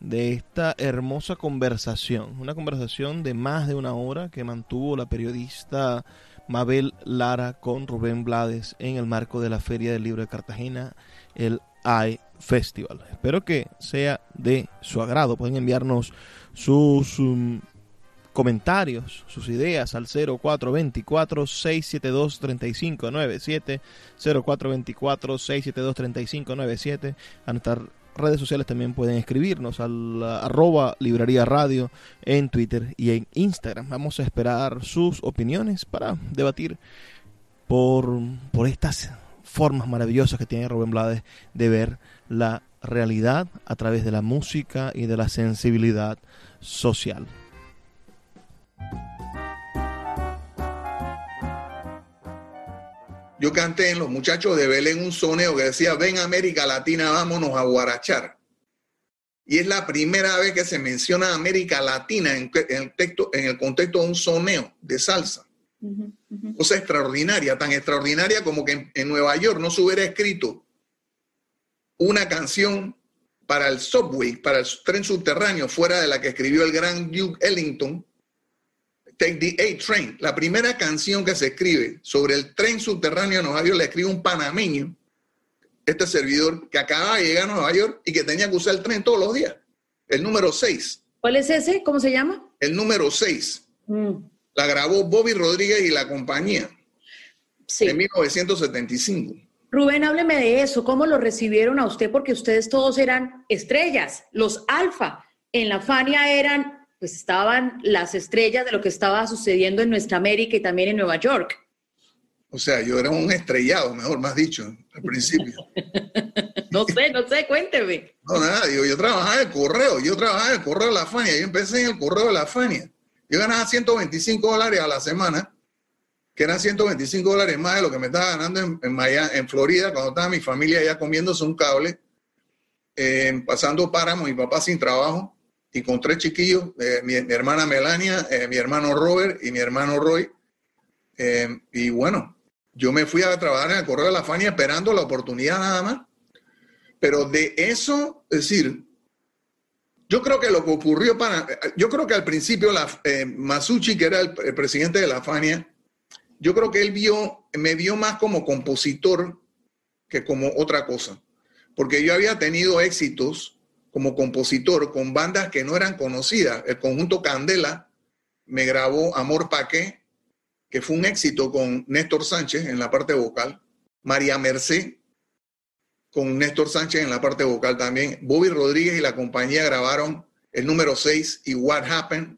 de esta hermosa conversación. Una conversación de más de una hora que mantuvo la periodista Mabel Lara con Rubén Blades en el marco de la Feria del Libro de Cartagena, el AI Festival. Espero que sea de su agrado. Pueden enviarnos sus... Um, comentarios, sus ideas al 0424-672-3597, 0424-672-3597. A nuestras redes sociales también pueden escribirnos al arroba librería radio en Twitter y en Instagram. Vamos a esperar sus opiniones para debatir por, por estas formas maravillosas que tiene Rubén Blades de ver la realidad a través de la música y de la sensibilidad social.
Yo canté en Los Muchachos de Belén un soneo que decía, ven América Latina, vámonos a guarachar. Y es la primera vez que se menciona América Latina en, el, texto, en el contexto de un soneo de salsa. Cosa extraordinaria, tan extraordinaria como que en, Nueva York no se hubiera escrito una canción para el subway, para el tren subterráneo, fuera de la que escribió el gran Duke Ellington, Take the A-Train. La primera canción que se escribe sobre el tren subterráneo de Nueva York la escribe un panameño, este servidor, que acaba de llegar a Nueva York y que tenía que usar el tren todos los días. El número 6.
¿Cuál es ese? ¿Cómo se llama?
El número 6. Mm. La grabó Bobby Rodríguez y la compañía. Sí. En 1975.
Rubén, hábleme de eso. ¿Cómo lo recibieron a usted? Porque ustedes todos eran estrellas, los alfa. En la Fania eran, pues estaban las estrellas de lo que estaba sucediendo en nuestra América y también en Nueva York.
O sea, yo era un estrellado, mejor más dicho, al principio.
no sé, no sé, cuénteme.
No, nada, digo, yo trabajaba en el correo, yo trabajaba en el correo de la Fania, yo empecé en el correo de la Fania. Yo ganaba 125 dólares a la semana que eran 125 dólares más de lo que me estaba ganando en, en, en Florida, cuando estaba mi familia ya comiéndose un cable, eh, pasando páramo, mi papá sin trabajo, y con tres chiquillos, eh, mi, hermana Melania, eh, mi hermano Robert y mi hermano Roy. y bueno, yo me fui a trabajar en el Correo de la Fania esperando la oportunidad nada más. Pero de eso, es decir, yo creo que lo que ocurrió para, yo creo que al principio la, Masucci, que era el, el presidente de la Fania, yo creo que él vio, me vio más como compositor que como otra cosa, porque yo había tenido éxitos como compositor con bandas que no eran conocidas. El conjunto Candela me grabó Amor Paqué, que fue un éxito con Néstor Sánchez en la parte vocal, María Merced con Néstor Sánchez en la parte vocal también, Bobby Rodríguez y la compañía grabaron el número 6 y What Happened.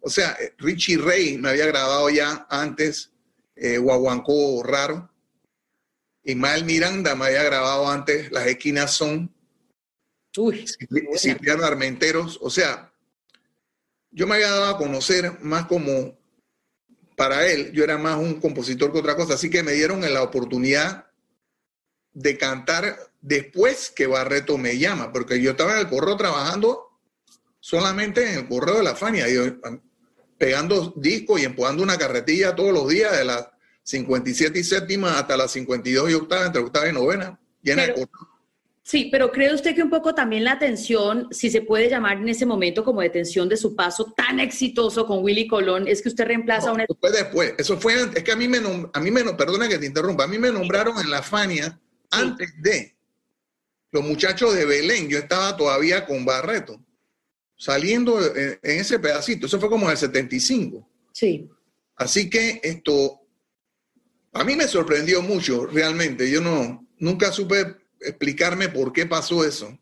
O sea, Richie Ray me había grabado ya antes eh, Guaguancó Raro. Ismael Miranda me había grabado antes Las esquinas son. Uy, Cipriano Armenteros. O sea, yo me había dado a conocer más como, para él, yo era más un compositor que otra cosa. Así que me dieron la oportunidad de cantar después que Barreto me llama, porque yo estaba en el correo trabajando solamente en el correo de la Fania. Yo, pegando discos y empujando una carretilla todos los días de las 57 y séptima hasta las 52 y octava, entre octava y novena, llena de
Sí, pero ¿cree usted que un poco también la tensión, si se puede llamar en ese momento como detención de su paso tan exitoso con Willy Colón, es que usted reemplaza a una...
Fue después, eso fue, es que a mí me, a mí me, perdona que te interrumpa, a mí me nombraron en la Fania antes de los muchachos de Belén, yo estaba todavía con Barreto saliendo en, ese pedacito. Eso fue como en el 75.
Sí.
Así que esto, a mí me sorprendió mucho, realmente. Yo no, nunca supe explicarme por qué pasó eso.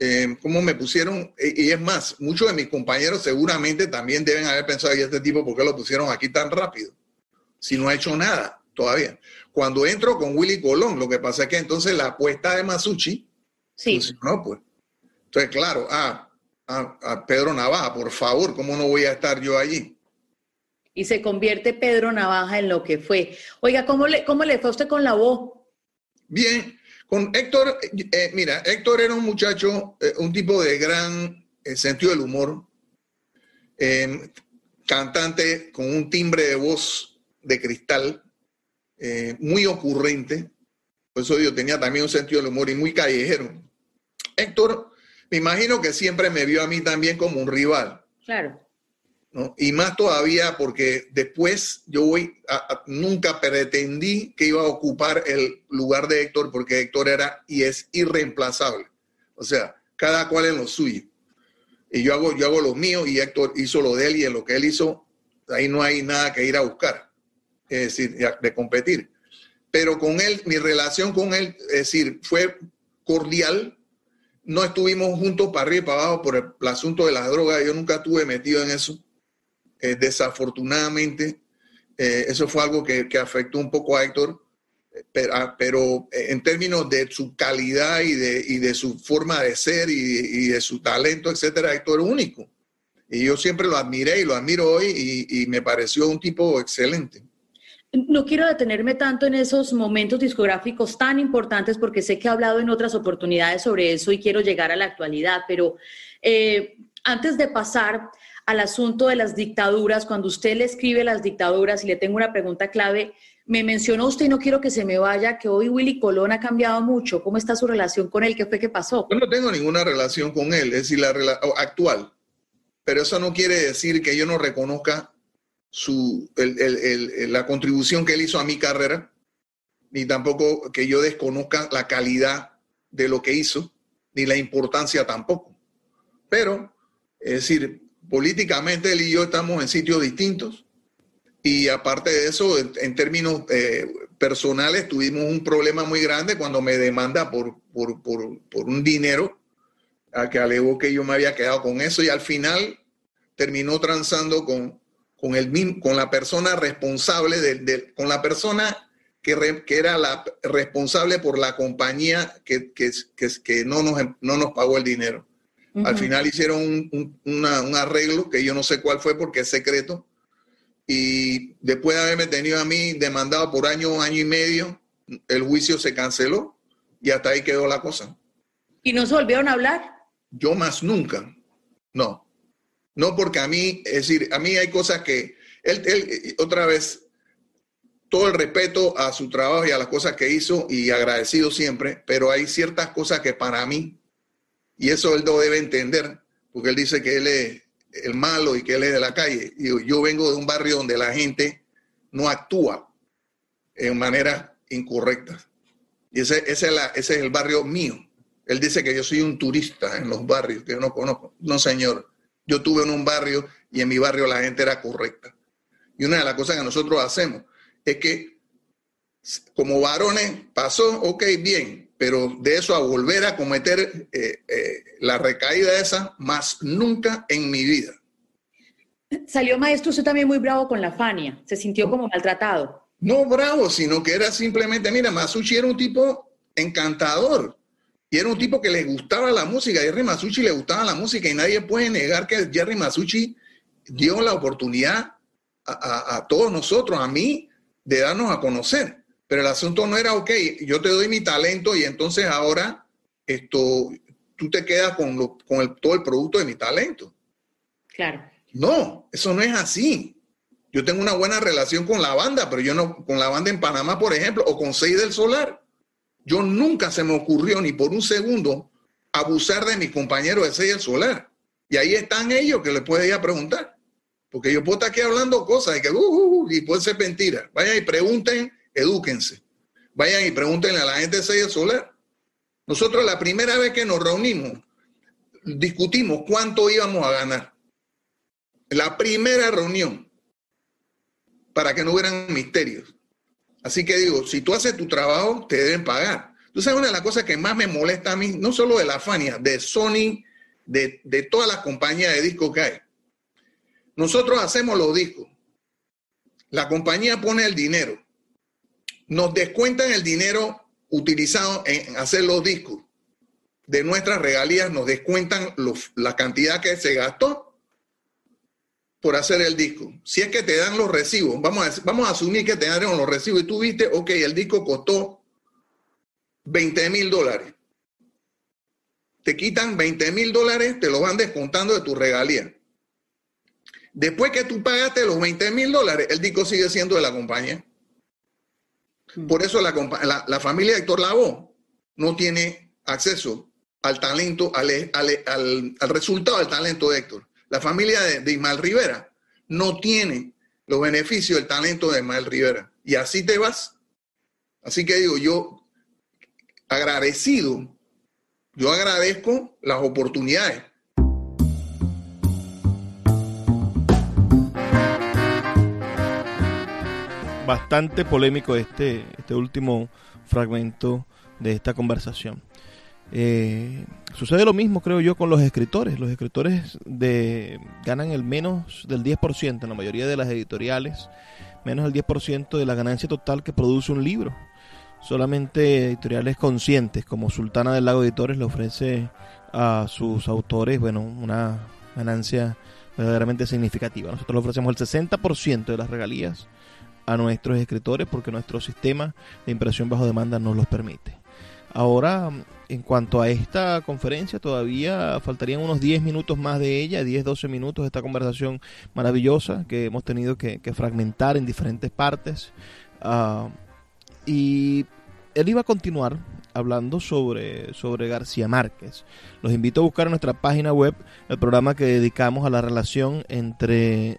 Eh, cómo me pusieron, y es más, muchos de mis compañeros seguramente también deben haber pensado, ¿y este tipo por qué lo pusieron aquí tan rápido? Si no ha hecho nada todavía. Cuando entro con Willy Colón, lo que pasa es que entonces la apuesta de Masucci,
sí.
no, pues. Entonces, claro, ah, a, Pedro Navaja, por favor, ¿cómo no voy a estar yo allí?
Y se convierte Pedro Navaja en lo que fue. Oiga, ¿cómo le, cómo le fue a usted con la voz?
Bien, con Héctor, eh, mira, Héctor era un muchacho, eh, un tipo de gran eh, sentido del humor, em, cantante con un timbre de voz de cristal, muy ocurrente, por eso yo tenía también un sentido del humor y muy callejero. Héctor me imagino que siempre me vio a mí también como un rival.
Claro.
Y más todavía porque después yo voy, nunca pretendí que iba a ocupar el lugar de Héctor porque Héctor era y es irreemplazable. O sea, cada cual en lo suyo. Y yo hago, yo hago lo mío y Héctor hizo lo de él y en lo que él hizo, ahí no hay nada que ir a buscar, es decir, de competir. Pero con él, mi relación con él, es decir, fue cordial, no estuvimos juntos para arriba y para abajo por el, asunto de las drogas. Yo nunca estuve metido en eso. Eh, desafortunadamente, eh, eso fue algo que, afectó un poco a Héctor, ah, pero, eh, en términos de su calidad y de, de su forma de ser y, de su talento, etcétera, Héctor es único. Y yo siempre lo admiré y lo admiro hoy y me pareció un tipo excelente.
No quiero detenerme tanto en esos momentos discográficos tan importantes porque sé que he hablado en otras oportunidades sobre eso y quiero llegar a la actualidad, pero eh, antes de pasar al asunto de las dictaduras, cuando usted le escribe las dictaduras y le tengo una pregunta clave, me mencionó usted y no quiero que se me vaya, que hoy Willy Colón ha cambiado mucho. ¿Cómo está su relación con él? ¿Qué fue que pasó?
No tengo ninguna relación con él, es decir, la actual. Pero eso no quiere decir que yo no reconozca su, la contribución que él hizo a mi carrera, ni tampoco que yo desconozca la calidad de lo que hizo, ni la importancia tampoco. Pero, es decir, políticamente él y yo estamos en sitios distintos y aparte de eso, en, términos eh, personales, tuvimos un problema muy grande cuando me demanda por, por, por, por, un dinero a que alegó que yo me había quedado con eso y al final terminó transando con, con, el, con la persona responsable, de, con la persona que, que, era la responsable por la compañía que, que, que no, nos, no nos pagó el dinero. Al final hicieron un, un, un arreglo que yo no sé cuál fue porque es secreto y después de haberme tenido a mí demandado por año, año y medio, el juicio se canceló y hasta ahí quedó la cosa.
¿Y no se volvieron a hablar?
Yo más nunca, no. No porque a mí, es decir, a mí hay cosas que, él, él, otra vez, todo el respeto a su trabajo y a las cosas que hizo y agradecido siempre, pero hay ciertas cosas que para mí, y eso él lo debe entender, porque él dice que él es el malo y que él es de la calle. Yo, yo vengo de un barrio donde la gente no actúa en manera incorrecta. Y ese, es el barrio mío. Él dice que yo soy un turista en los barrios que yo no conozco. No, señor. Yo tuve en un barrio y en mi barrio la gente era correcta. Y una de las cosas que nosotros hacemos es que como varones pasó, ok, bien, pero de eso a volver a cometer eh, eh, la recaída esa, más nunca en mi vida.
Salió maestro usted también muy bravo con la Fania, se sintió como maltratado.
No bravo, sino que era simplemente, mira, Masucci era un tipo encantador y era un tipo que le gustaba la música, a Jerry Masucci le gustaba la música y nadie puede negar que Jerry Masucci dio la oportunidad a, a todos nosotros, a mí, de darnos a conocer. Pero el asunto no era, ok, yo te doy mi talento y entonces ahora esto, tú te quedas con, con el, todo el producto de mi talento.
Claro.
No, eso no es así. Yo tengo una buena relación con la banda, pero yo no, con la banda en Panamá, por ejemplo, o con Seis del Solar. Yo nunca se me ocurrió ni por un segundo abusar de mis compañeros de Seis del Solar. Y ahí están ellos que les puede ir a preguntar. Porque yo puedo estar aquí hablando cosas y que, uh, uh, uh y puede ser mentira. Vayan y pregunten edúquense. Vayan y pregúntenle a la gente de Sella Solar. Nosotros la primera vez que nos reunimos, discutimos cuánto íbamos a ganar. La primera reunión, para que no hubieran misterios. Así que digo, si tú haces tu trabajo, te deben pagar. Tú sabes, una de las cosas que más me molesta a mí, no solo de la Fania, de Sony, de, de todas las compañías de discos que hay. Nosotros hacemos los discos. La compañía pone el dinero nos descuentan el dinero utilizado en hacer los discos. De nuestras regalías nos descuentan la cantidad que se gastó por hacer el disco. Si es que te dan los recibos, vamos a, vamos a asumir que te dan los recibos y tú viste, ok, el disco costó 20 mil dólares. Te quitan 20 mil dólares, te lo van descontando de tu regalía. Después que tú pagaste los 20 mil dólares, el disco sigue siendo de la compañía. Por eso la, la, familia de Héctor Lavoe no tiene acceso al talento, al, al, al, resultado del talento de Héctor. La familia de, de, Ismael Rivera no tiene los beneficios del talento de Ismael Rivera. Y así te vas. Así que digo, yo agradecido, yo agradezco las oportunidades
bastante polémico este, este último fragmento de esta conversación. Eh, sucede lo mismo, creo yo, con los escritores. Los escritores de, ganan el menos del 10% en la mayoría de las editoriales, menos del 10% de la ganancia total que produce un libro. Solamente editoriales conscientes, como Sultana del Lago Editores, le ofrece a sus autores, bueno, una ganancia verdaderamente significativa. Nosotros le ofrecemos el 60% de las regalías a nuestros escritores porque nuestro sistema de impresión bajo demanda nos los permite. Ahora, en cuanto a esta conferencia, todavía faltarían unos 10 minutos más de ella, 10, 12 minutos de esta conversación maravillosa que hemos tenido que, fragmentar en diferentes partes. Ah, y él iba a continuar hablando sobre, sobre García Márquez. Los invito a buscar en nuestra página web el programa que dedicamos a la relación entre,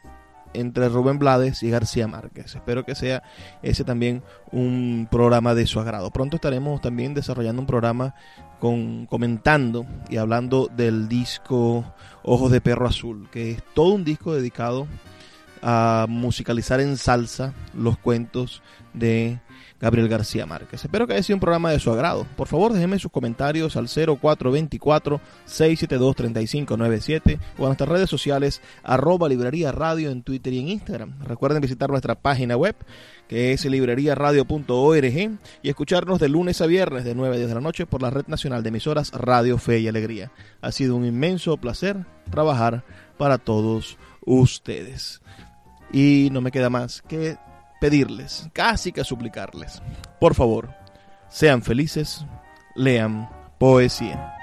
entre Rubén Blades y García Márquez. Espero que sea ese también un programa de su agrado. Pronto estaremos también desarrollando un programa con, comentando y hablando del disco Ojos de Perro Azul, que es todo un disco dedicado a musicalizar en salsa los cuentos de Gabriel García Márquez. Espero que haya sido un programa de su agrado. Por favor, déjenme sus comentarios al 0424-672-3597 o a nuestras redes sociales arroba librería radio en Twitter y en Instagram. Recuerden visitar nuestra página web que es libreriaradio.org y escucharnos de lunes a viernes de 9 a 10 de la noche por la Red Nacional de Emisoras Radio Fe y Alegría. Ha sido un inmenso placer trabajar para todos ustedes. Y no me queda más que pedirles, casi que suplicarles, por favor, sean felices, lean poesía.